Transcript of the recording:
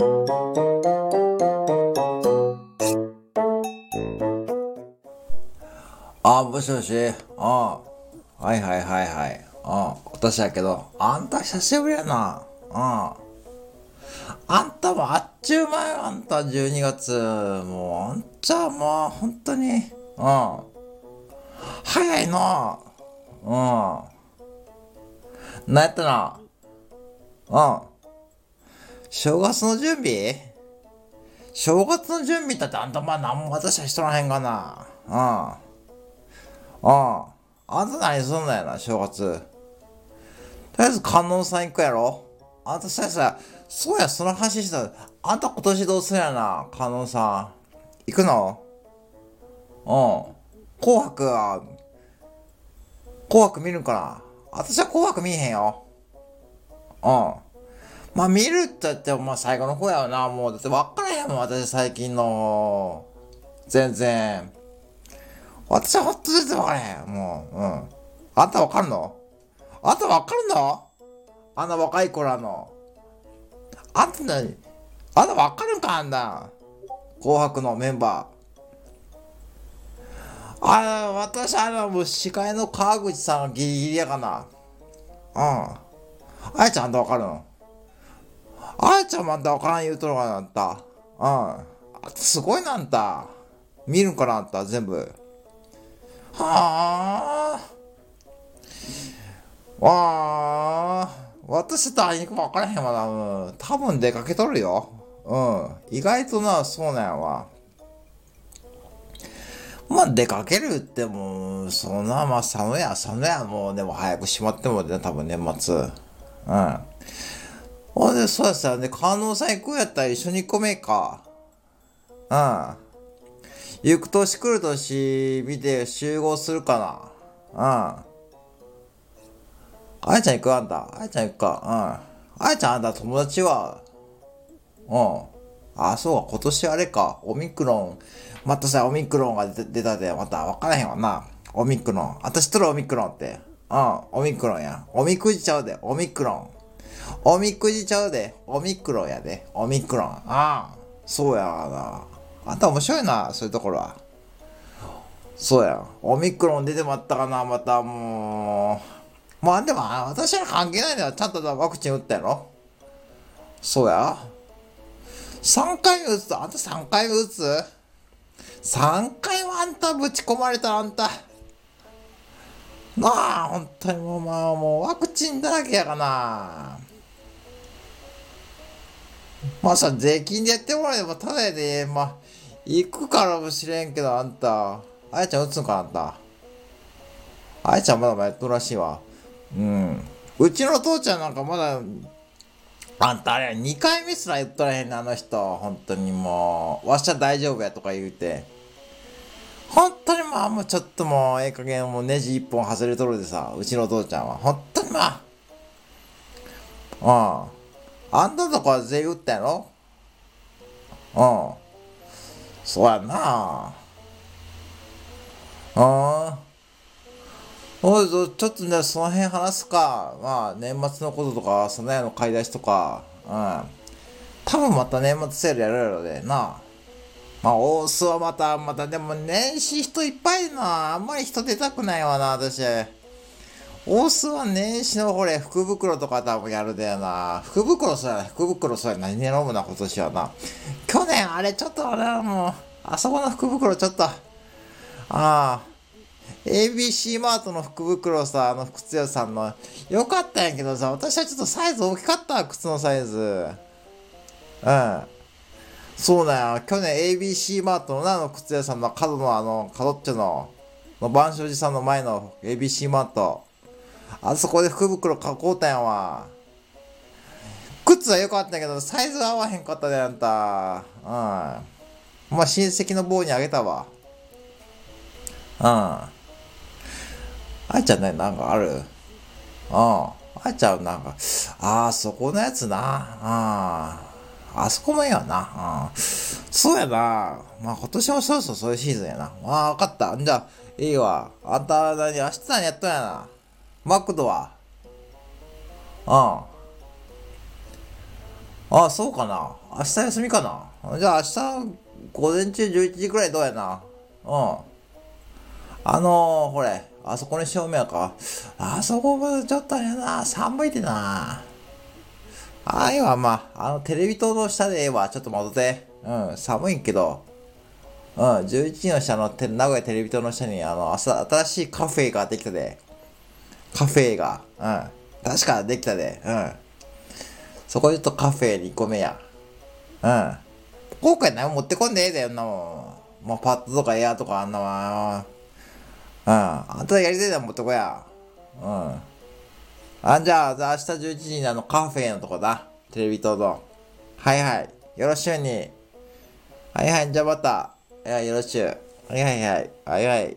あ、もしもし。あはいはいはいはい。あ私やけど、あんた久しぶりやな。ああんたもあっちゅう前あんた12月。もう、あんちゃもう、本当に。うん。早いな。うん。なんやったな。うん。正月の準備？正月の準備だってあんたまあ何も私はしとらへんがな。うん。ああ。あんた何すんのやな、正月。とりあえず観音さん行くやろあんたさやさ、そうや、その話した。あんた今年どうするやな、観音さん。行くの？うん。紅白は、紅白見るんかな私は紅白見えへんよ。うん。まあ見るって言っても、まあ最後の方やわな。もう、だって分からへんもん、私最近の。全然。私はほんと全然分からへん。もう、うん。あんた分かるの？あんた分かるの？あんな若い子らの。あんた何？あんた分かるんかあんな。紅白のメンバー。あの、私、あの、もう司会の川口さんがギリギリやかな。うん。あやちゃんあんた分かるの？あやちゃんもあんた分かん言うとるかなあんた。うん。すごいなんた。見るんかなあんた、全部。はあ。わあ。私と会いにくか分からへんわな。うん。多分出かけとるよ。うん。意外とな、そうなんやわ。まあ出かけるってもう、そんな、まあ寒いや、寒いや、もうでも早く閉まってもね、多分年末。うん。ほんで、そうやさ、ね、観音さん行くやったら一緒に行こめえか。うん。行く年来る年見て集合するかな。うん。あやちゃん行くあんた。あやちゃん行くか。うん。あやちゃんあんた友達はうん。あ、そうか、今年あれか。オミクロン。またさ、オミクロンが出出たで、また分からへんわな。オミクロン。あたしとるオミクロンって。うん、オミクロンや。オミクジちゃうで、オミクロン。オミクジちゃうで、オミクロンやで、オミクロン。ああ、そうやな。あんた面白いな、そういうところは。そうや。オミクロン出てまったかな、またもう。まあでも、私は関係ないんだよ。ちゃんとワクチン打ったやろそうや。3回目打つあんた3回目打つ ?3 回はあんたぶち込まれたらあんた。なあ、本当にもうまあもうワクチンだらけやがな。まあさ、税金でやってもらえばただで、まあ、行くからもしれんけどあんた。あやちゃん打つんかあんた。あやちゃんまだまだやっとるらしいわ。うん。うちの父ちゃんなんかまだ、あんたあれ、2回目すら言っとらへんね、あの人。本当にもう、わしゃ大丈夫やとか言うて。本当にまあ、もうちょっともう、ええ加減もうネジ一本外れとるでさ、うちの父ちゃんは。本当にまあ。うん。あんたとこは全員打ったやろ？うん。そうやなうん。おいぞ、ちょっとね、その辺話すか。まあ、年末のこととか、その辺の買い出しとか。うん。多分また年末セールやるやろでな。まあ、大須はまた、また、でも年始人いっぱいいるな。あんまり人出たくないわな、私。大須は年始のこれ、福袋とか多分やるだよな。福袋そや、福袋そや、何選ぶな、今年はな。去年あれちょっとあれはもう、あそこの福袋ちょっと、ああ。ABC マートの福袋さ、あの靴屋さんの、よかったんやけどさ、私はちょっとサイズ大きかった、靴のサイズ。うん。そうだよ。去年 ABC マートのな、あの靴屋さんの角のあの、角っちょの、の万象寺さんの前の ABC マート。あそこで福袋買こうたんやわ。靴は良かったけど、サイズ合わへんかったで、あんた。うん。まあ、親戚の坊にあげたわ。うん。あいちゃんね、なんかある？うん。あいちゃんなんか、ああ、そこのやつな。ああ。あそこもいいよな。うん。そうやな。まあ今年もそろそろそういうシーズンやな。ああ、わかった。じゃ、いいわ。あんた何、明日何やったんやな。マクドは？うん。ああ、そうかな。明日休みかな。じゃあ明日、午前中11時くらいどうやな。うん。あのー、ほれ、あそこに照明か。あそこがちょっとあれな、寒いでな。ああいわ、まあ、あの、テレビ塔の下でええわ。ちょっと戻って。うん、寒いけど。うん、11時の下の名古屋テレビ塔の下に、あの、新しいカフェができたで。カフェが。うん。確かできたで。うん。そこでちょっとカフェ2個目や。うん。今回何も持ってこんでええだよ、なもん。もうパッドとかエアとかあんなもん。うん。あんたやりたいだ持ってこや。うん。あ、じゃあ、明日11時にあのカフェのとこだ。テレビ塔の。はいはい。よろしゅうに。はいはい、じゃあまた。いや、よろしゅう。はいはいはい。はいはい。